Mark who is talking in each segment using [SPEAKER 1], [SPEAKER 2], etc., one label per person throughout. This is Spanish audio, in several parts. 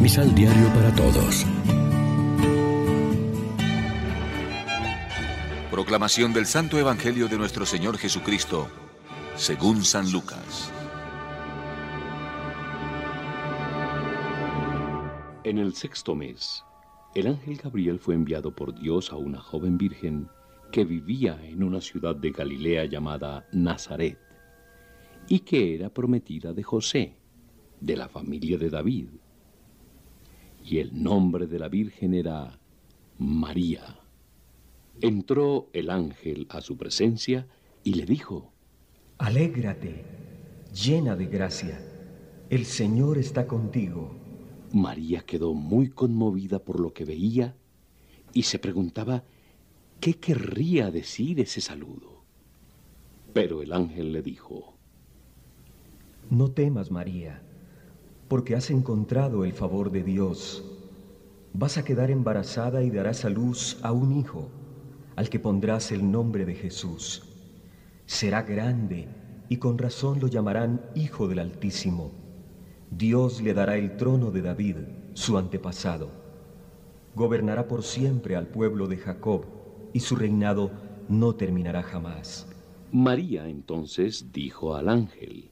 [SPEAKER 1] Misal Diario para Todos.
[SPEAKER 2] Proclamación del Santo Evangelio de nuestro Señor Jesucristo, según San Lucas.
[SPEAKER 3] En el sexto mes, el ángel Gabriel fue enviado por Dios a una joven virgen que vivía en una ciudad de Galilea llamada Nazaret, y que era prometida de José, de la familia de David. Y el nombre de la Virgen era María. Entró el ángel a su presencia y le dijo,
[SPEAKER 4] Alégrate, llena de gracia, el Señor está contigo.
[SPEAKER 3] María quedó muy conmovida por lo que veía y se preguntaba qué querría decir ese saludo. Pero el ángel le dijo,
[SPEAKER 4] No temas, María, porque has encontrado el favor de Dios. Vas a quedar embarazada y darás a luz a un hijo, al que pondrás el nombre de Jesús. Será grande y con razón lo llamarán Hijo del Altísimo. Dios le dará el trono de David, su antepasado. Gobernará por siempre al pueblo de Jacob, y su reinado no terminará jamás.
[SPEAKER 3] María entonces dijo al ángel,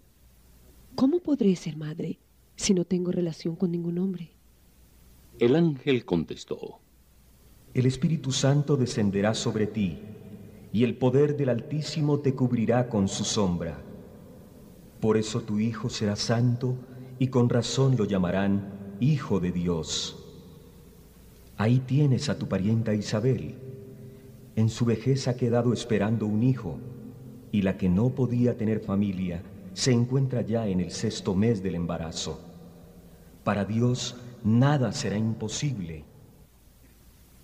[SPEAKER 5] ¿Cómo podré ser madre si no tengo relación con ningún hombre?
[SPEAKER 3] El ángel contestó,
[SPEAKER 4] El Espíritu Santo descenderá sobre ti, y el poder del Altísimo te cubrirá con su sombra. Por eso tu Hijo será santo, y con razón lo llamarán Hijo de Dios. Ahí tienes a tu parienta Isabel. En su vejez ha quedado esperando un hijo, y la que no podía tener familia se encuentra ya en el sexto mes del embarazo. Para Dios nada será imposible.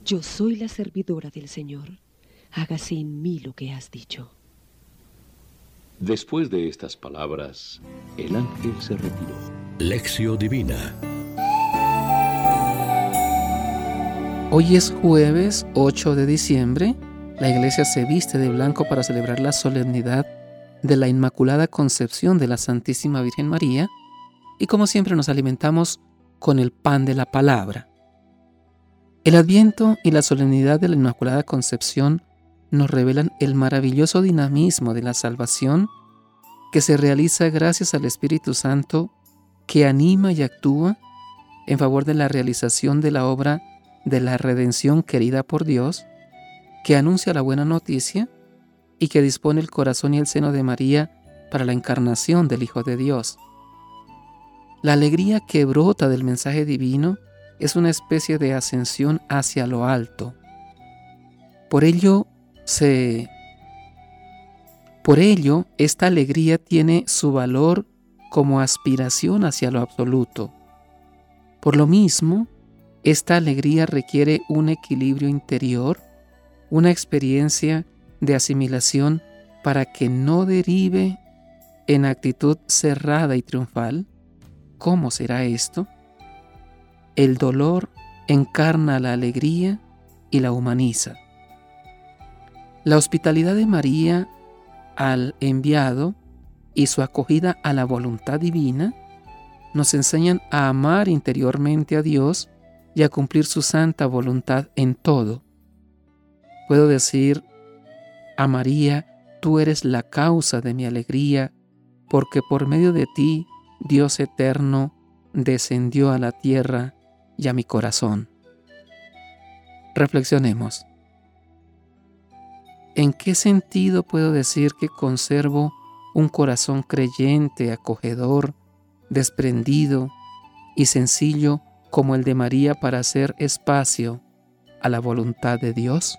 [SPEAKER 5] Yo soy la servidora del Señor. Hágase en mí lo que has dicho.
[SPEAKER 3] Después de estas palabras, el ángel se retiró.
[SPEAKER 1] Lección Divina.
[SPEAKER 6] Hoy es jueves 8 de diciembre. La iglesia se viste de blanco para celebrar la solemnidad de la Inmaculada Concepción de la Santísima Virgen María y como siempre nos alimentamos con el pan de la palabra. El Adviento y la solemnidad de la Inmaculada Concepción nos revelan el maravilloso dinamismo de la salvación que se realiza gracias al Espíritu Santo que anima y actúa en favor de la realización de la obra de la redención querida por Dios, que anuncia la buena noticia y que dispone el corazón y el seno de María para la encarnación del Hijo de Dios. La alegría que brota del mensaje divino es una especie de ascensión hacia lo alto. Por ello se por ello esta alegría tiene su valor como aspiración hacia lo absoluto. Por lo mismo, esta alegría requiere un equilibrio interior, una experiencia de asimilación para que no derive en actitud cerrada y triunfal. ¿Cómo será esto? El dolor encarna la alegría y la humaniza. La hospitalidad de María al enviado y su acogida a la voluntad divina nos enseñan a amar interiormente a Dios y a cumplir su santa voluntad en todo. Puedo decir a María, tú eres la causa de mi alegría, porque por medio de ti, Dios eterno, descendió a la tierra y a mi corazón. Reflexionemos. ¿En qué sentido puedo decir que conservo un corazón creyente, acogedor, desprendido y sencillo como el de María para hacer espacio a la voluntad de Dios?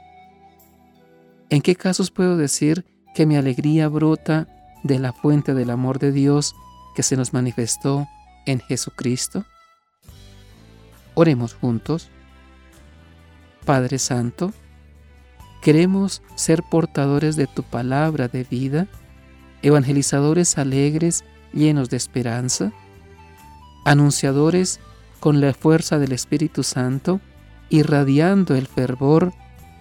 [SPEAKER 6] ¿En qué casos puedo decir que mi alegría brota de la fuente del amor de Dios que se nos manifestó en Jesucristo? Oremos juntos. Padre Santo, queremos ser portadores de tu palabra de vida, evangelizadores alegres, llenos de esperanza, anunciadores con la fuerza del Espíritu Santo, irradiando el fervor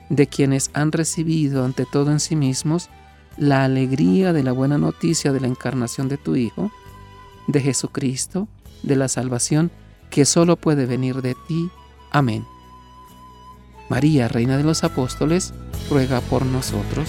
[SPEAKER 6] de quienes han recibido ante todo en sí mismos la alegría de la buena noticia de la encarnación de tu Hijo, de Jesucristo, de la salvación que solo puede venir de ti. Amén. María, Reina de los Apóstoles, ruega por nosotros.